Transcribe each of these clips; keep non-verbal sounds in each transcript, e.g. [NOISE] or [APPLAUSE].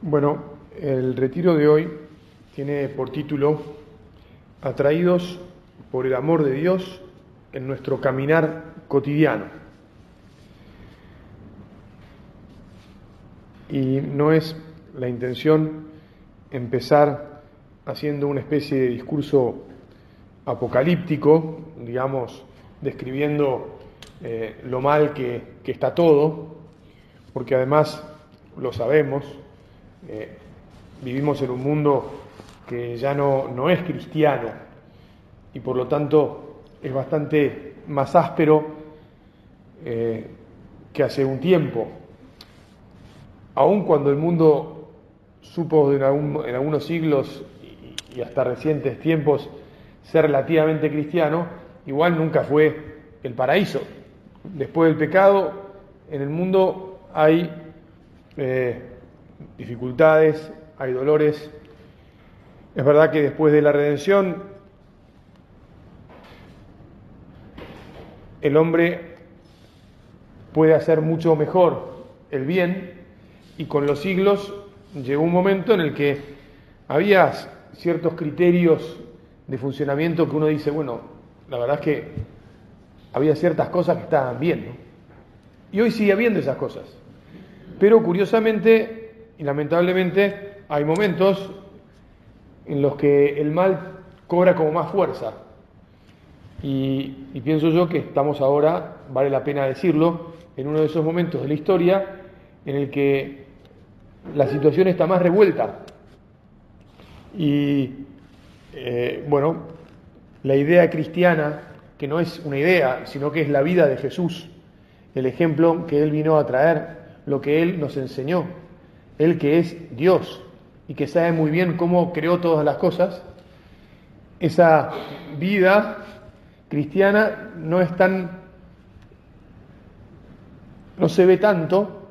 Bueno, el retiro de hoy tiene por título Atraídos por el amor de Dios en nuestro caminar cotidiano. Y no es la intención empezar haciendo una especie de discurso apocalíptico, digamos, describiendo eh, lo mal que, que está todo, porque además lo sabemos, eh, vivimos en un mundo que ya no, no es cristiano y por lo tanto es bastante más áspero eh, que hace un tiempo. Aun cuando el mundo supo en, en algunos siglos y, hasta recientes tiempos ser relativamente cristiano, igual nunca fue el paraíso. Después del pecado, en el mundo hay eh, dificultades, hay dolores. Es verdad que después de la redención, el hombre puede hacer mucho mejor el bien y con los siglos llegó un momento en el que había ciertos criterios de funcionamiento que uno dice, bueno, la verdad es que había ciertas cosas que estaban bien. Y hoy sigue habiendo esas cosas. Pero curiosamente y lamentablemente hay momentos en los que el mal cobra como más fuerza. Y, pienso yo que estamos ahora, vale la pena decirlo, en uno de esos momentos de la historia en el que la situación está más revuelta. Y eh, bueno, la idea cristiana, que no es una idea, sino que es la vida de Jesús, el ejemplo que Él vino a traer, lo que Él nos enseñó, Él que es Dios y que sabe muy bien cómo creó todas las cosas, esa vida cristiana no es tan, no se ve tanto,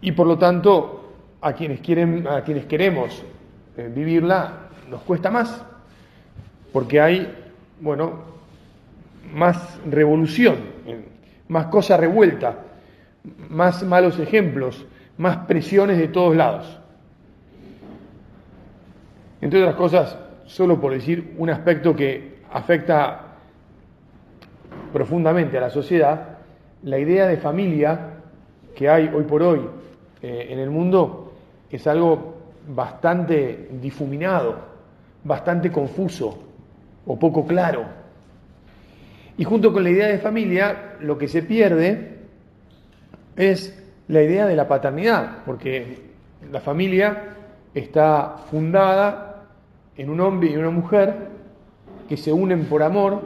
y por lo tanto a quienes quieren, a quienes queremos eh, vivirla nos cuesta más, porque hay, bueno, más revolución, más cosa revuelta, más malos ejemplos, más presiones de todos lados. Entre otras cosas, solo por decir un aspecto que afecta profundamente a la sociedad, la idea de familia que hay hoy por hoy eh, en el mundo es algo bastante difuminado, bastante confuso o poco claro. Y junto con la idea de familia, lo que se pierde es la idea de la paternidad, porque la familia está fundada en un hombre y una mujer que se unen por amor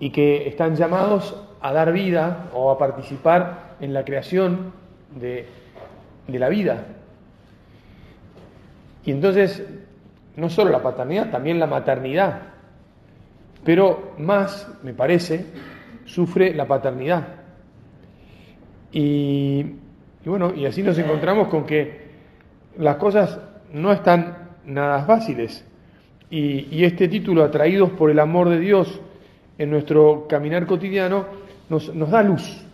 y que están llamados a dar vida o a participar en la creación de, de la vida. Y entonces, no solo la paternidad, también la maternidad, pero más, me parece, sufre la paternidad. Y, bueno, y así nos encontramos con que las cosas no están nada fáciles. Y, y, este título, Atraídos por el amor de Dios en nuestro caminar cotidiano, nos, nos da luz.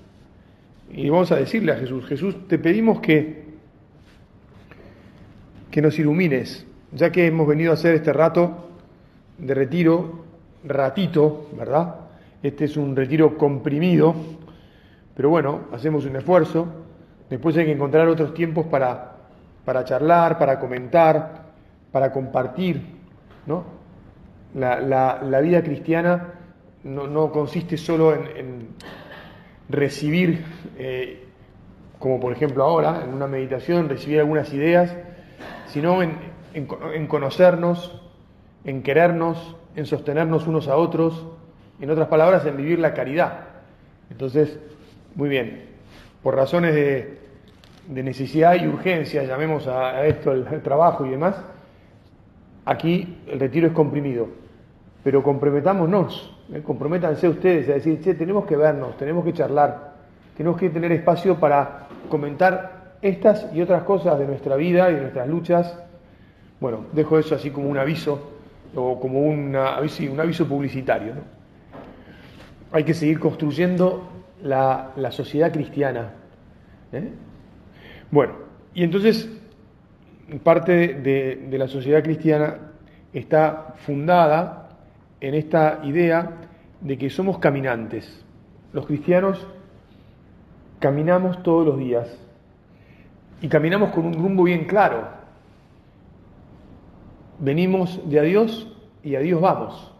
Y vamos a decirle a Jesús, Jesús, te pedimos que, que nos ilumines, ya que hemos venido a hacer este rato de retiro, ratito, ¿verdad? Este es un retiro comprimido, pero bueno, hacemos un esfuerzo. Después hay que encontrar otros tiempos para, para charlar, para comentar, para compartir, ¿no? La, la, la vida cristiana no, no, consiste solo en, recibir, eh, como por ejemplo ahora, en una meditación, recibir algunas ideas, sino en, en conocernos, en querernos, en sostenernos unos a otros, en otras palabras, en vivir la caridad. Entonces, muy bien, por razones de, necesidad y urgencia, llamemos a, esto el, trabajo y demás, aquí el retiro es comprimido. Pero comprometámonos, ¿eh? comprométanse ustedes a decir, che, tenemos que vernos, tenemos que charlar, tenemos que tener espacio para comentar estas y otras cosas de nuestra vida y de nuestras luchas. Bueno, dejo eso así como un aviso o como un aviso publicitario. Hay que seguir construyendo la, sociedad cristiana. ¿eh? Bueno, y entonces parte de, la sociedad cristiana está fundada en esta idea de que somos caminantes. Los cristianos caminamos todos los días y caminamos con un rumbo bien claro. Venimos de a Dios y a Dios vamos.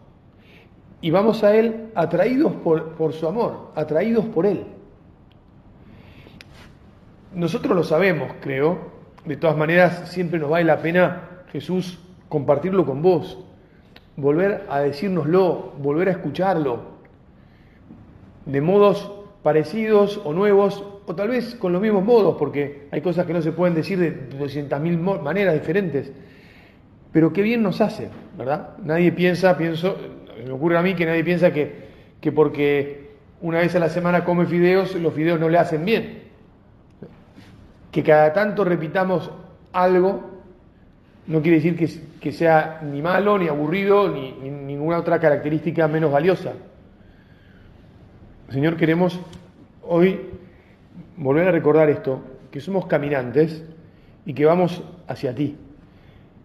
Y vamos a Él atraídos por, por su amor, atraídos por Él. Nosotros lo sabemos, creo. De todas maneras, siempre nos vale la pena, Jesús, compartirlo con vos, volver a decírnoslo, volver a escucharlo, de modos parecidos o nuevos, o tal vez con los mismos modos, porque hay cosas que no se pueden decir de 200.000 maneras diferentes. Pero qué bien nos hace, ¿verdad? Nadie piensa, pienso, me ocurre a mí que nadie piensa que, que porque una vez a la semana come fideos, los fideos no le hacen bien. Que cada tanto repitamos algo no quiere decir que, que sea ni malo, ni aburrido, ni, ni ninguna otra característica menos valiosa. Señor, queremos hoy volver a recordar esto, que somos caminantes y que vamos hacia ti.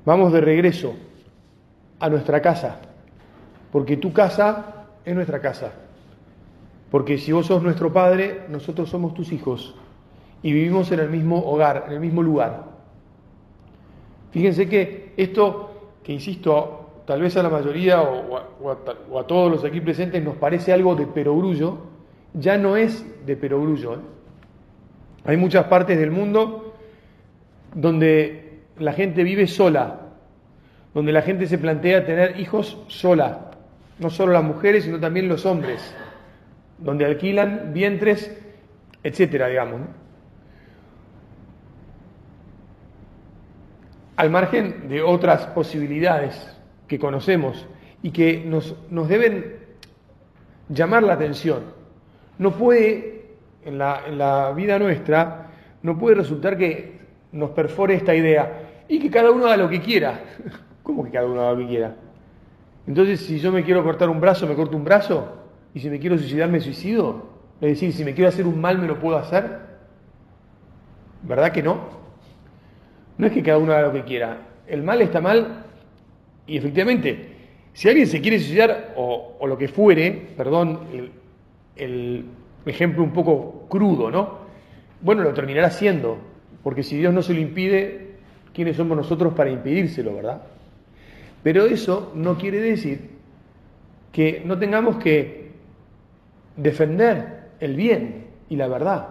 Vamos de regreso a nuestra casa, porque tu casa es nuestra casa. Porque si vos sos nuestro Padre, nosotros somos tus hijos y vivimos en el mismo hogar, en el mismo lugar. Fíjense que esto, que insisto, tal vez a la mayoría o a, todos los aquí presentes nos parece algo de perogrullo, ya no es de perogrullo. ¿eh? Hay muchas partes del mundo donde la gente vive sola, donde la gente se plantea tener hijos sola, no solo las mujeres, sino también los hombres, donde alquilan vientres, etcétera, digamos. Al margen de otras posibilidades que conocemos y que nos, nos deben llamar la atención, no puede, en la, en la vida nuestra, no puede resultar que nos perfore esta idea y que cada uno haga lo que quiera. [LAUGHS] ¿Cómo que cada uno haga lo que quiera? Entonces, si yo me quiero cortar un brazo, me corto un brazo, y si me quiero suicidar, me suicido. Es decir, si me quiero hacer un mal, me lo puedo hacer. ¿Verdad que no? No es que cada uno haga lo que quiera. El mal está mal, y efectivamente, si alguien se quiere suicidar, o, lo que fuere, perdón, el, el ejemplo un poco crudo, ¿no? Bueno, lo terminará haciendo, porque si Dios no se lo impide, ¿quiénes somos nosotros para impedírselo, verdad? Pero eso no quiere decir que no tengamos que defender el bien y la verdad,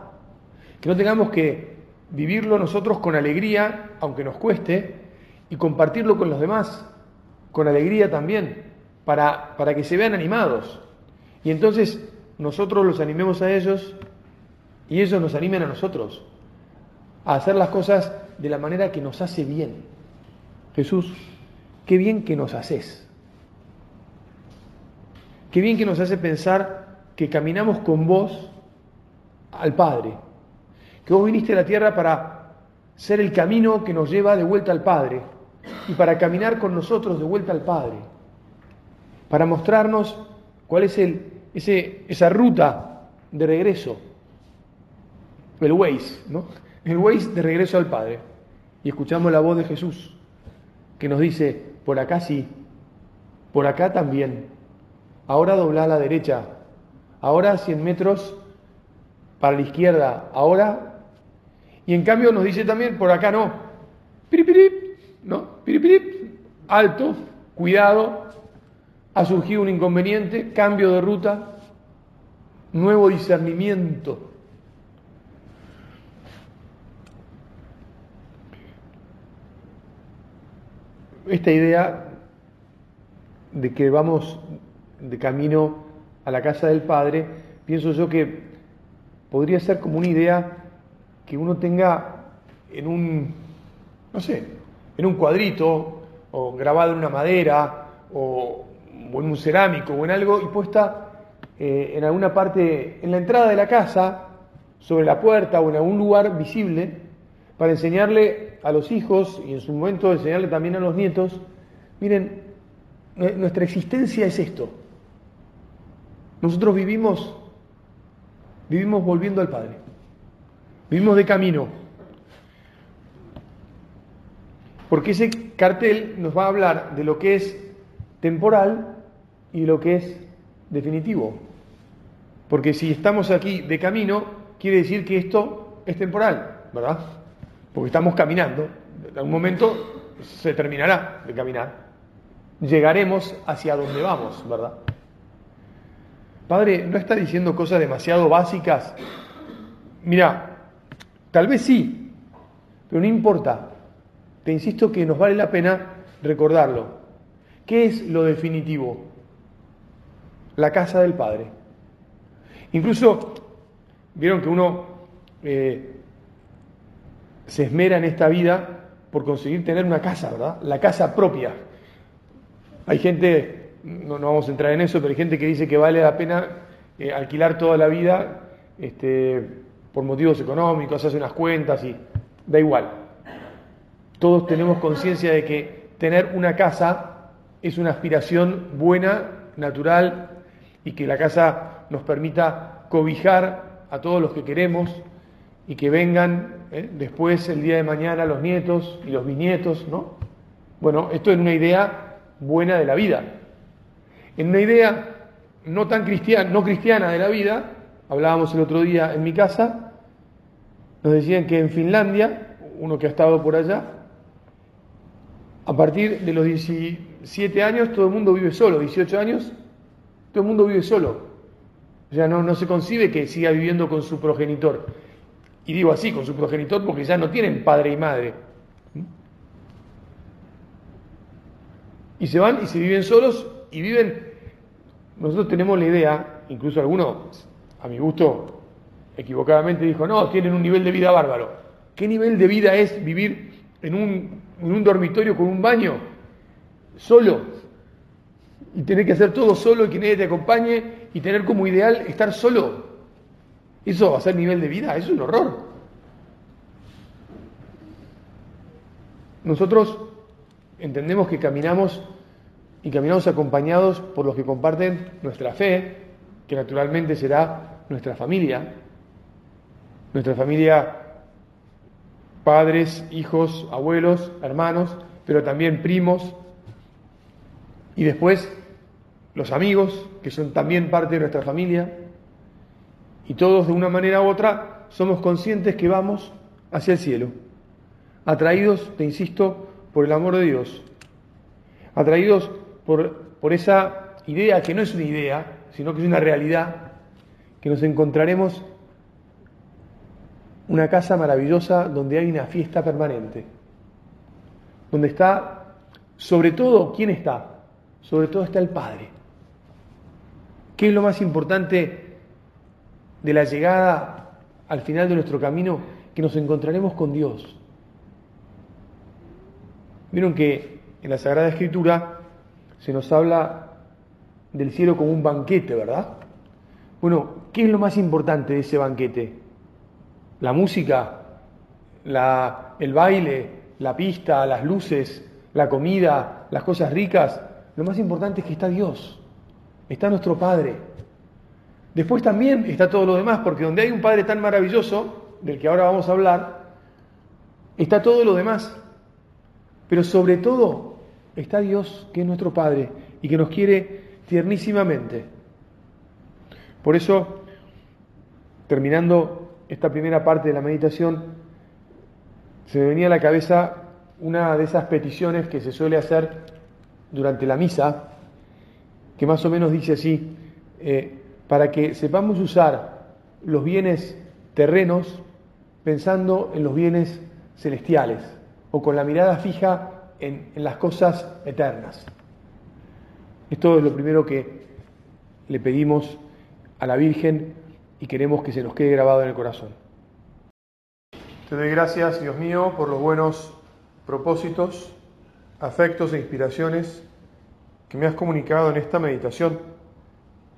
que no tengamos que vivirlo nosotros con alegría, aunque nos cueste, y compartirlo con los demás, con alegría también, para, para que se vean animados. Y entonces nosotros los animemos a ellos y ellos nos animen a nosotros a hacer las cosas de la manera que nos hace bien. Jesús, qué bien que nos haces. Qué bien que nos hace pensar que caminamos con vos al Padre. Que vos viniste a la tierra para ser el camino que nos lleva de vuelta al Padre y para caminar con nosotros de vuelta al Padre. Para mostrarnos cuál es el, ese, esa ruta de regreso. El Waze, ¿no? el Waze de regreso al Padre y escuchamos la voz de Jesús que nos dice, por acá sí, por acá también, ahora dobla a la derecha, ahora 100 metros para la izquierda, ahora, y en cambio nos dice también, por acá no, piripirip, no, piripirip, alto, cuidado, ha surgido un inconveniente, cambio de ruta, nuevo discernimiento esta idea de que vamos de camino a la casa del Padre, pienso yo que podría ser como una idea que uno tenga en un, no sé, en un cuadrito o grabado en una madera o, en un cerámico o en algo y puesta eh, en alguna parte, en la entrada de la casa, sobre la puerta o en algún lugar visible, para enseñarle a los hijos y en su momento enseñarle también a los nietos, miren, nuestra existencia es esto. Nosotros vivimos, vivimos volviendo al Padre, vivimos de camino. Porque ese cartel nos va a hablar de lo que es temporal y lo que es definitivo. Porque si estamos aquí de camino, quiere decir que esto es temporal, ¿verdad? Porque estamos caminando. En algún momento se terminará de caminar. Llegaremos hacia donde vamos, ¿verdad? Padre, ¿no está diciendo cosas demasiado básicas? Mira, tal vez sí, pero no importa. Te insisto que nos vale la pena recordarlo. ¿Qué es lo definitivo? La casa del Padre. Incluso, vieron que uno eh, se esmera en esta vida por conseguir tener una casa, ¿verdad? La casa propia. Hay gente, no, vamos a entrar en eso, pero hay gente que dice que vale la pena eh, alquilar toda la vida este, por motivos económicos, hace unas cuentas y da igual. Todos tenemos conciencia de que tener una casa es una aspiración buena, natural, y que la casa nos permita cobijar a todos los que queremos y que vengan ¿eh? después el día de mañana los nietos y los bisnietos, ¿no? Bueno, esto es una idea buena de la vida. En una idea no tan cristiana, no cristiana de la vida, hablábamos el otro día en mi casa, nos decían que en Finlandia, uno que ha estado por allá, a partir de los 17 años todo el mundo vive solo, 18 años, todo el mundo vive solo. O sea, no, no se concibe que siga viviendo con su progenitor. Y digo así, con su progenitor, porque ya no tienen padre y madre. y se van y se viven solos y viven. Nosotros tenemos la idea, incluso alguno, a mi gusto, equivocadamente dijo, no, tienen un nivel de vida bárbaro. ¿Qué nivel de vida es vivir en un, en un dormitorio con un baño? Solo. Y tener que hacer todo solo y que nadie te acompañe y tener como ideal estar solo. ¿Eso va a ser nivel de vida? Es un horror. Nosotros entendemos que caminamos y caminamos acompañados por los que comparten nuestra fe, que naturalmente será nuestra familia, nuestra familia, padres, hijos, abuelos, hermanos, pero también primos, y después los amigos, que son también parte de nuestra familia, y todos de una manera u otra somos conscientes que vamos hacia el cielo, atraídos, te insisto, por el amor de Dios, atraídos por, por esa idea que no es una idea, sino que es una realidad, que nos encontraremos una casa maravillosa donde hay una fiesta permanente, donde está, sobre todo, ¿quién está? Sobre todo está el Padre. ¿Qué es lo más importante de la llegada al final de nuestro camino? Que nos encontraremos con Dios. Vieron que en la Sagrada Escritura se nos habla del cielo como un banquete, ¿verdad? Bueno, ¿qué es lo más importante de ese banquete? La música, el baile, la pista, las luces, la comida, las cosas ricas. Lo más importante es que está Dios, está nuestro Padre. Después también está todo lo demás, porque donde hay un Padre tan maravilloso, del que ahora vamos a hablar, está todo lo demás. Pero sobre todo está Dios, que es nuestro Padre y que nos quiere tiernísimamente. Por eso, terminando esta primera parte de la meditación, se me venía a la cabeza una de esas peticiones que se suele hacer durante la misa, que más o menos dice así, eh, para que sepamos usar los bienes terrenos pensando en los bienes celestiales o con la mirada fija en, las cosas eternas. Esto es lo primero que le pedimos a la Virgen y queremos que se nos quede grabado en el corazón. Te doy gracias, Dios mío, por los buenos propósitos, afectos e inspiraciones que me has comunicado en esta meditación.